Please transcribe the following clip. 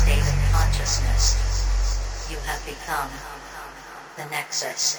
state of consciousness. You have become the Nexus.